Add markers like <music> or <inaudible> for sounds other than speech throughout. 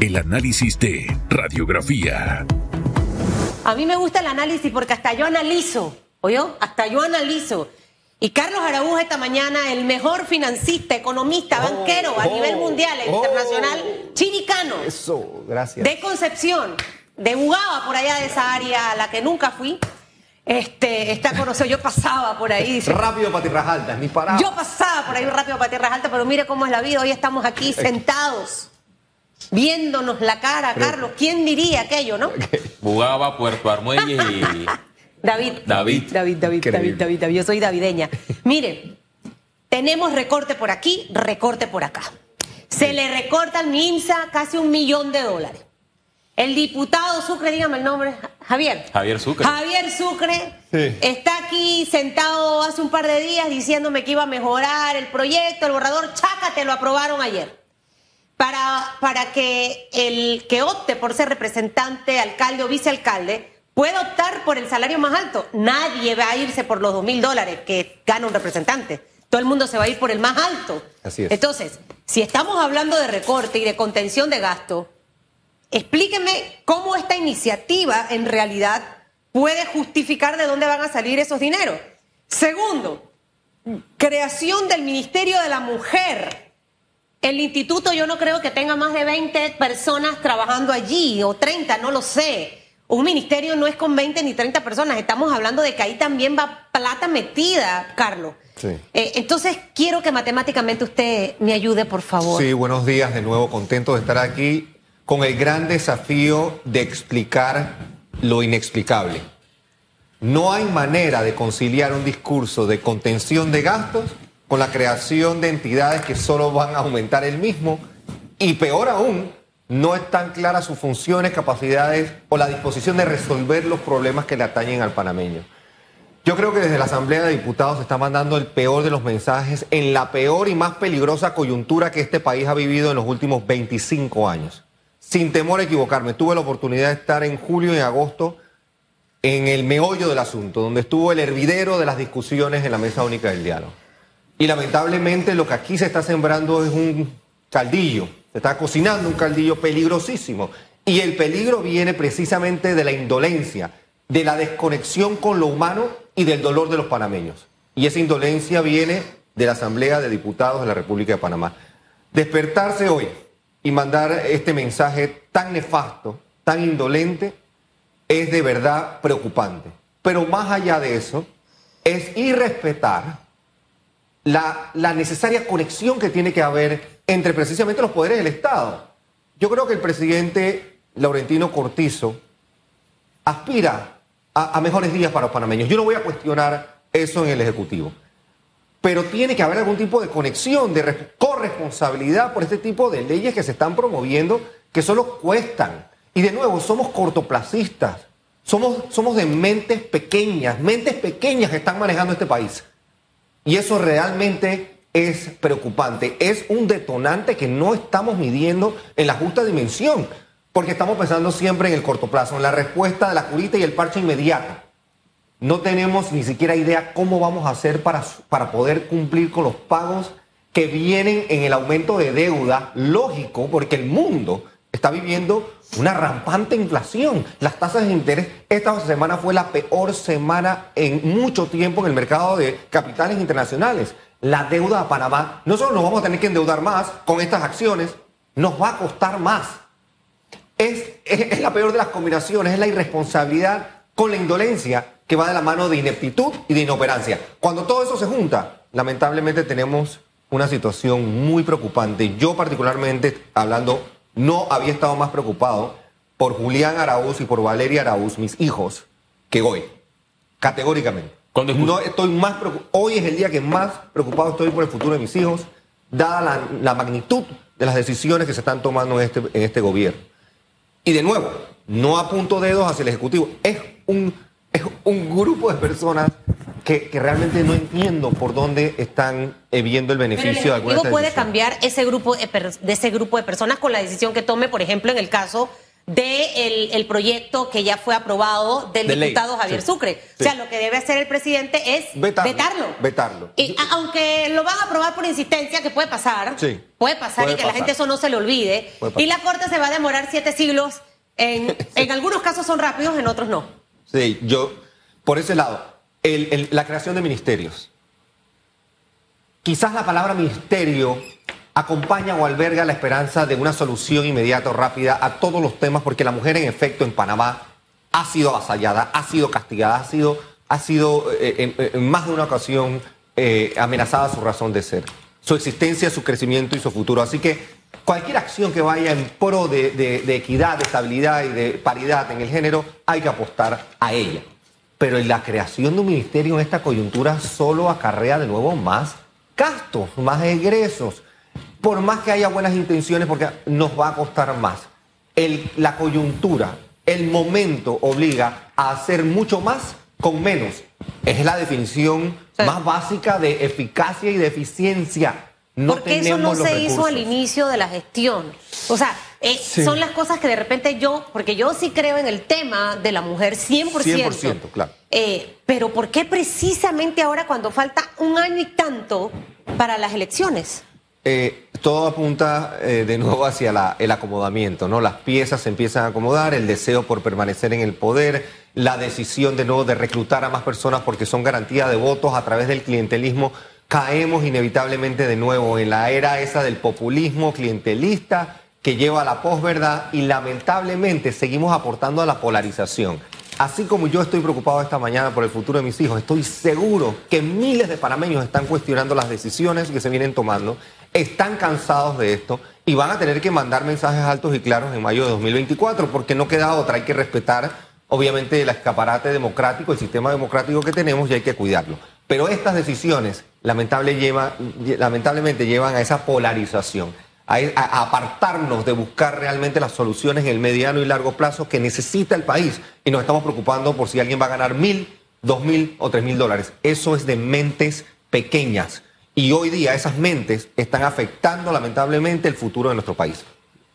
es el análisis de radiografía. A mí me gusta el análisis porque hasta yo analizo, ¿oyó? Hasta yo analizo. Y Carlos Araújo esta mañana, el mejor financista, economista, Oh, banquero a oh, nivel mundial e oh. internacional, chiricano, Eso, gracias. de Concepción, de Bugaba, por allá de esa área a la que nunca fui. Este, está conocido, yo pasaba por ahí. dice, Rápido para tierras altas, ni parado. yo pasaba por ahí rápido para Tierras Altas, pero mire cómo es la vida. Hoy estamos aquí sentados, viéndonos la cara, Carlos. ¿Quién diría aquello, no? <laughs> Bugaba, Puerto Armuelles y <laughs> David. David. David, David. David, David, David. Yo soy davideña. Mire, tenemos recorte por aquí, recorte por acá. Se le recorta al MINSA casi un millón de dólares. El diputado Sucre, dígame el nombre, Javier. Javier Sucre. Javier Sucre Sí. está aquí sentado hace un par de días diciéndome que iba a mejorar el proyecto, el borrador. Chácate, lo aprobaron ayer. Para, para que el que opte por ser representante, alcalde o vicealcalde pueda optar por el salario más alto. Nadie va a irse por los dos mil dólares que gana un representante. Todo el mundo se va a ir por el más alto. Así es. Entonces, si estamos hablando de recorte y de contención de gasto, Explíqueme cómo esta iniciativa en realidad puede justificar de dónde van a salir esos dineros. Segundo, creación del Ministerio de la Mujer. El instituto yo no creo que tenga más de 20 personas trabajando allí o 30, no lo sé. Un ministerio no es con 20 ni 30 personas, estamos hablando de que ahí también va plata metida, Carlos. Sí. Eh, entonces quiero que matemáticamente usted me ayude, por favor. Sí, buenos días de nuevo, contento de estar aquí con el gran desafío de explicar lo inexplicable. No hay manera de conciliar un discurso de contención de gastos con la creación de entidades que solo van a aumentar el mismo y peor aún, no están claras sus funciones, capacidades o la disposición de resolver los problemas que le atañen al panameño. Yo creo que desde la Asamblea de Diputados se está mandando el peor de los mensajes en la peor y más peligrosa coyuntura que este país ha vivido en los últimos 25 años. Sin temor a equivocarme, tuve la oportunidad de estar en julio y agosto en el meollo del asunto, donde estuvo el hervidero de las discusiones en la mesa única del diálogo. Y lamentablemente lo que aquí se está sembrando es un caldillo, se está cocinando un caldillo peligrosísimo. Y el peligro viene precisamente de la indolencia, de la desconexión con lo humano y del dolor de los panameños. Y esa indolencia viene de la Asamblea de Diputados de la República de Panamá. Despertarse hoy y mandar este mensaje tan nefasto, tan indolente, es de verdad preocupante. Pero más allá de eso, es irrespetar la, necesaria conexión que tiene que haber entre precisamente los poderes del Estado. Yo creo que el presidente Laurentino Cortizo aspira a, a mejores días para los panameños. Yo no voy a cuestionar eso en el Ejecutivo. Pero tiene que haber algún tipo de conexión, de res- corresponsabilidad por este tipo de leyes que se están promoviendo que solo cuestan. Y de nuevo, somos cortoplacistas. Somos, somos de mentes pequeñas, mentes pequeñas que están manejando este país. Y eso realmente es preocupante. Es un detonante que no estamos midiendo en la justa dimensión, porque estamos pensando siempre en el corto plazo, en la respuesta de la curita y el parche inmediato. No tenemos ni siquiera idea cómo vamos a hacer para, para poder cumplir con los pagos que vienen en el aumento de deuda, lógico, porque el mundo está viviendo una rampante inflación. Las tasas de interés, esta semana fue la peor semana en mucho tiempo en el mercado de capitales internacionales. La deuda a Panamá, no solo nos vamos a tener que endeudar más con estas acciones, nos va a costar más. Es, es, es la peor de las combinaciones, es la irresponsabilidad con la indolencia que va de la mano de ineptitud y de inoperancia. Cuando todo eso se junta, lamentablemente tenemos una situación muy preocupante. Yo particularmente, hablando, no había estado más preocupado por Julián Araúz y por Valeria Araúz, mis hijos, que hoy, categóricamente. ¿Cuándo es no estoy más preocup- Hoy es el día que más preocupado estoy por el futuro de mis hijos, dada la, la magnitud de las decisiones que se están tomando en este, en este gobierno. Y de nuevo, no apunto dedos hacia el Ejecutivo. Es un, es un grupo de personas que, que realmente no entiendo por dónde están eh, viendo el Pero el beneficio de alguna puede decisión. cambiar ese grupo de, per- de ese grupo de personas con la decisión que tome, por ejemplo, en el caso de el, el proyecto que ya fue aprobado del De ley, diputado Javier sí, Sucre. sí. O sea, lo que debe hacer el presidente es Vetarlo, vetarlo. vetarlo. Y, a- aunque lo van a aprobar por insistencia, que puede pasar, Sí, puede pasar puede y que la gente eso no se le olvide. Y la Corte se va a demorar siete siglos. En, <laughs> en algunos casos son rápidos, en otros no. Sí, yo, por ese lado, la creación de ministerios. Quizás la palabra ministerio acompaña o alberga la esperanza de una solución inmediata o rápida a todos los temas, porque la mujer en efecto en Panamá ha sido avasallada, ha sido castigada, ha sido, ha sido eh, en, en más de una ocasión eh, amenazada su razón de ser, su existencia, su crecimiento y su futuro. Así que cualquier acción que vaya en pro de- de equidad, de estabilidad y de paridad en el género, hay que apostar a ella. Pero la creación de un ministerio en esta coyuntura solo acarrea de nuevo más gastos, más egresos. Por más que haya buenas intenciones, porque nos va a costar más. El- la coyuntura, el momento obliga a hacer mucho más con menos. Es la definición Sí. más básica de eficacia y de eficiencia. No Porque eso no se hizo al inicio de la gestión. O sea, eh, Sí. son las cosas que de repente yo, porque yo sí creo en el tema de la mujer 100%. 100%, claro. Eh, pero ¿por qué precisamente ahora cuando falta un año y tanto para las elecciones? Eh, todo apunta eh, de nuevo hacia la- el acomodamiento, ¿no? Las piezas se empiezan a acomodar, el deseo por permanecer en el poder, la decisión de nuevo de reclutar a más personas porque son garantía de votos a través del clientelismo. Caemos inevitablemente de nuevo en la era esa del populismo clientelista que lleva a la posverdad y lamentablemente seguimos aportando a la polarización. Así como yo estoy preocupado esta mañana por el futuro de mis hijos, estoy seguro que miles de panameños están cuestionando las decisiones que se vienen tomando, están cansados de esto y van a tener que mandar mensajes altos y claros en mayo de 2024 porque no queda otra, hay que respetar obviamente el escaparate democrático, el sistema democrático que tenemos y hay que cuidarlo. Pero estas decisiones lamentablemente llevan a esa polarización, a, apartarnos de buscar realmente las soluciones en el mediano y largo plazo que necesita el país y nos estamos preocupando por si alguien va a ganar mil, dos mil o tres mil dólares. Eso es de mentes pequeñas y hoy día esas mentes están afectando lamentablemente el futuro de nuestro país.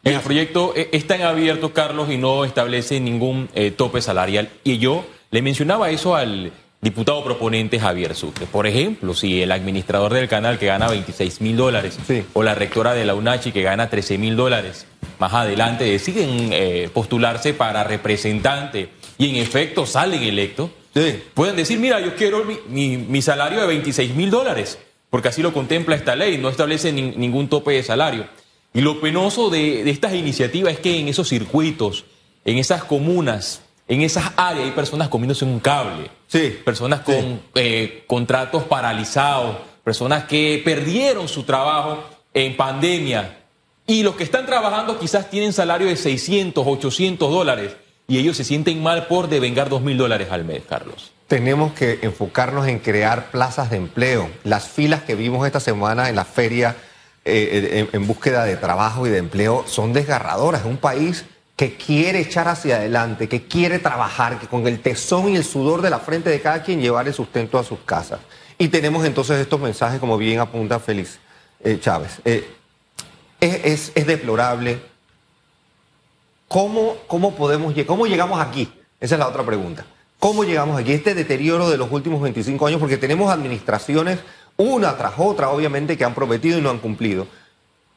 El proyecto eh, está en abierto, Carlos, y no establece ningún eh, tope salarial. Y yo le mencionaba eso al diputado proponente Javier Sucre. Por ejemplo, si el administrador del canal que gana 26 mil dólares Sí. o la rectora de la UNACHI que gana 13 mil dólares, más adelante deciden eh, postularse para representante y en efecto salen electos, Sí. pueden decir, mira, yo quiero mi, mi- mi salario de 26 mil dólares, porque así lo contempla esta ley, no establece nin- ningún tope de salario. Y lo penoso de, de estas iniciativas es que en esos circuitos, en esas comunas, en esas áreas hay personas comiéndose un cable, Sí. personas con eh, contratos paralizados, personas que perdieron su trabajo en pandemia. Y los que están trabajando quizás tienen salario de 600, 800 dólares y ellos se sienten mal por devengar 2 mil dólares al mes, Carlos. Tenemos que enfocarnos en crear plazas de empleo. Las filas que vimos esta semana en la feria eh, en, en búsqueda de trabajo y de empleo son desgarradoras. Es un país que quiere echar hacia adelante, que quiere trabajar, que con el tesón y el sudor de la frente de cada quien llevar el sustento a sus casas. Y tenemos entonces estos mensajes, como bien apunta Félix eh, Chávez. Eh, es, es- deplorable. ¿Cómo, cómo podemos cómo llegamos aquí? Esa es la otra pregunta. ¿Cómo llegamos aquí? Este deterioro de los últimos 25 años, porque tenemos administraciones, una tras otra, obviamente, que han prometido y no han cumplido.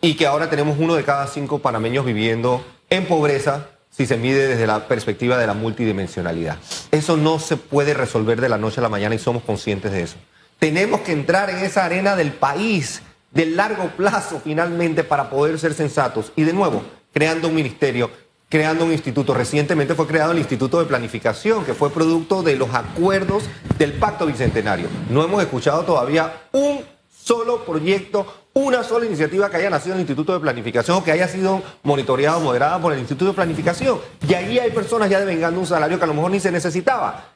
Y que ahora tenemos uno de cada cinco panameños viviendo en pobreza si se mide desde la perspectiva de la multidimensionalidad. Eso no se puede resolver de la noche a la mañana y somos conscientes de eso. Tenemos que entrar en esa arena del país, del largo plazo finalmente, para poder ser sensatos. Y de nuevo, creando un ministerio, creando un instituto. Recientemente fue creado el Instituto de Planificación, que fue producto de los acuerdos del Pacto Bicentenario. No hemos escuchado todavía un solo proyecto, una sola iniciativa que haya nacido en el Instituto de Planificación o que haya sido monitoreada o moderada por el Instituto de Planificación. Y ahí hay personas ya devengando un salario que a lo mejor ni se necesitaba.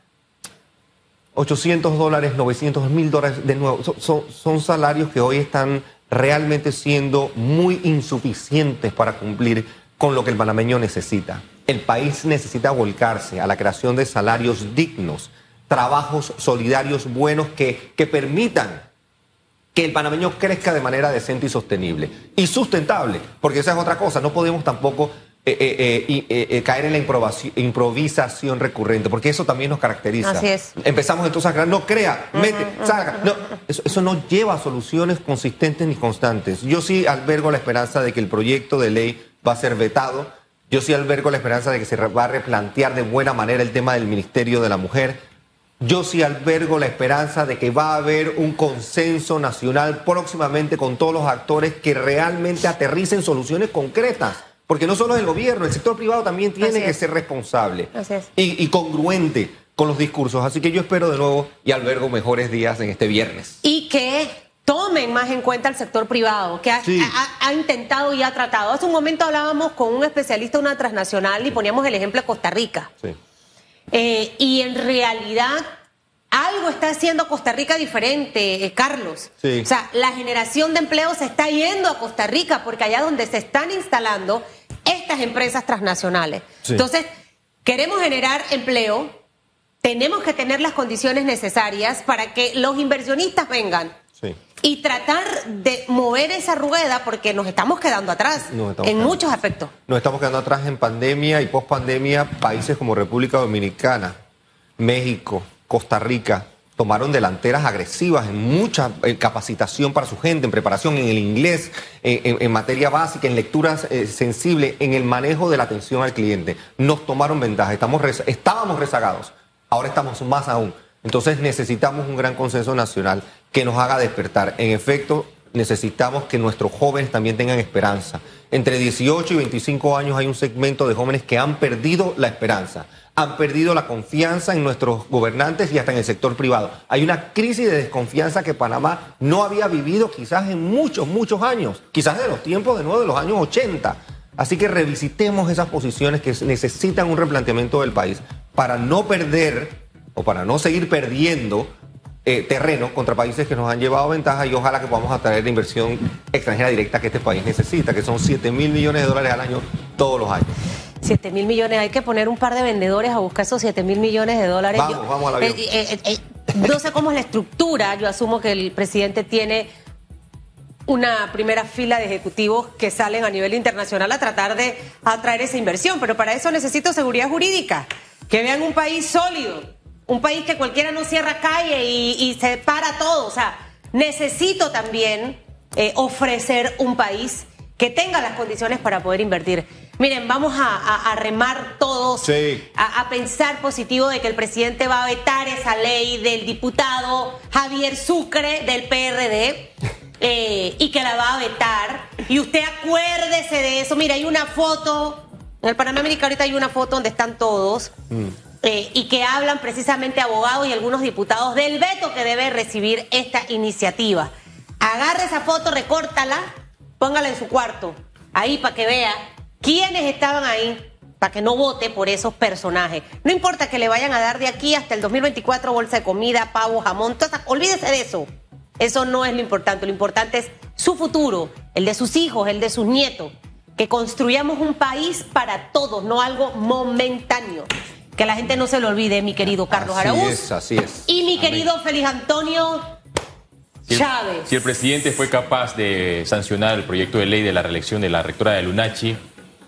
800 dólares, 900 mil dólares, de nuevo, son, son- salarios que hoy están realmente siendo muy insuficientes para cumplir con lo que el panameño necesita. El país necesita volcarse a la creación de salarios dignos, trabajos solidarios buenos que, que permitan que el panameño crezca de manera decente y sostenible. Y sustentable, porque esa es otra cosa, no podemos tampoco eh, eh, eh, caer en la improvisación recurrente, porque eso también nos caracteriza. Así es. Empezamos entonces a crear, no crea, mete, salga. No, eso, eso no lleva a soluciones consistentes ni constantes. Yo sí albergo la esperanza de que el proyecto de ley va a ser vetado. Yo sí albergo la esperanza de que se va a replantear de buena manera el tema del Ministerio de la Mujer. Yo sí albergo la esperanza de que va a haber un consenso nacional próximamente con todos los actores que realmente aterricen soluciones concretas. Porque no solo es el gobierno, el sector privado también tiene que ser responsable Así es. y, y congruente con los discursos. Así que yo espero de nuevo y albergo mejores días en este viernes. y que tomen más en cuenta el sector privado, que ha, Sí. ha- ha intentado y ha tratado. Hace un momento hablábamos con un especialista una transnacional y poníamos el ejemplo de Costa Rica. Sí. Eh, y en realidad algo está haciendo Costa Rica diferente, eh, Carlos. Sí. O sea, la generación de empleo se está yendo a Costa Rica porque allá donde se están instalando estas empresas transnacionales. Sí. Entonces, queremos generar empleo, tenemos que tener las condiciones necesarias para que los inversionistas vengan Sí. Y tratar de mover esa rueda porque nos estamos quedando atrás estamos en quedando muchos aspectos. Nos estamos quedando atrás en pandemia y post pandemia. Países como República Dominicana, México, Costa Rica tomaron delanteras agresivas en mucha capacitación para su gente, en preparación en el inglés, en, en- en materia básica, en lecturas eh, sensibles, en el manejo de la atención al cliente. Nos tomaron ventaja, estamos reza- estábamos rezagados, ahora estamos más aún. Entonces necesitamos un gran consenso nacional que nos haga despertar. En efecto, necesitamos que nuestros jóvenes también tengan esperanza. Entre 18 y 25 años hay un segmento de jóvenes que han perdido la esperanza, han perdido la confianza en nuestros gobernantes y hasta en el sector privado. Hay una crisis de desconfianza que Panamá no había vivido quizás en muchos, muchos años, quizás de los tiempos de nuevo de los años 80. Así que revisitemos esas posiciones que necesitan un replanteamiento del país para no perder o para no seguir perdiendo eh, terreno contra países que nos han llevado ventaja y ojalá que podamos atraer la inversión extranjera directa que este país necesita, que son 7 mil millones de dólares al año todos los años. 7 mil millones, hay que poner un par de vendedores a buscar esos 7 mil millones de dólares. Vamos, vamos al avión. eh, eh, eh, no sé cómo es la estructura, yo asumo que el presidente tiene una primera fila de ejecutivos que salen a nivel internacional a tratar de atraer esa inversión, pero para eso necesito seguridad jurídica, que vean un país sólido, un país que cualquiera no cierra calle y, y se para todo, o sea, necesito también eh, ofrecer un país que tenga las condiciones para poder invertir. Miren, vamos a, a- a remar todos, Sí. a, a pensar positivo de que el presidente va a vetar esa ley del diputado Javier Sucre del PRD eh, y que la va a vetar. Y usted acuérdese de eso. Mira, hay una foto, en el Panamá América ahorita hay una foto donde están todos. Eh, y que hablan precisamente abogados y algunos diputados del veto que debe recibir esta iniciativa. Agarre esa foto, recórtala, póngala en su cuarto, ahí para que vea quiénes estaban ahí, para que no vote por esos personajes. No importa que le vayan a dar de aquí hasta el 2024 bolsa de comida, pavo, jamón, todas olvídese de eso. Eso no es lo importante, lo importante es su futuro, el de sus hijos, el de sus nietos. Que construyamos un país para todos, no algo momentáneo. Que la gente no se lo olvide, mi querido Carlos así Araúz. es, así es. Y mi querido Félix Antonio Si el, Chávez. si el presidente fue capaz de sancionar el proyecto de ley de la reelección de la rectora de Lunachi,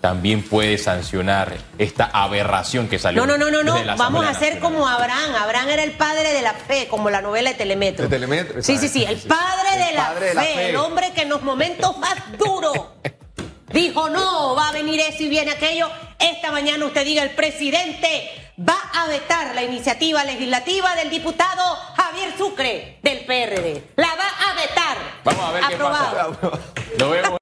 también puede sancionar esta aberración que salió. No, no, no, no, no. Vamos a hacer como. Abraham. Abraham era el padre de la fe, como la novela de Telemetro. De Telemetro, Sí, sí, sí. El padre, de, la padre de la fe, fe. El hombre que en los momentos más duros <laughs> dijo, no, va a venir eso y viene aquello. Esta mañana usted diga, el presidente va a vetar la iniciativa legislativa del diputado Javier Sucre del PRD. La va a vetar. Vamos a ver qué Aprobado. pasa. Nos vemos.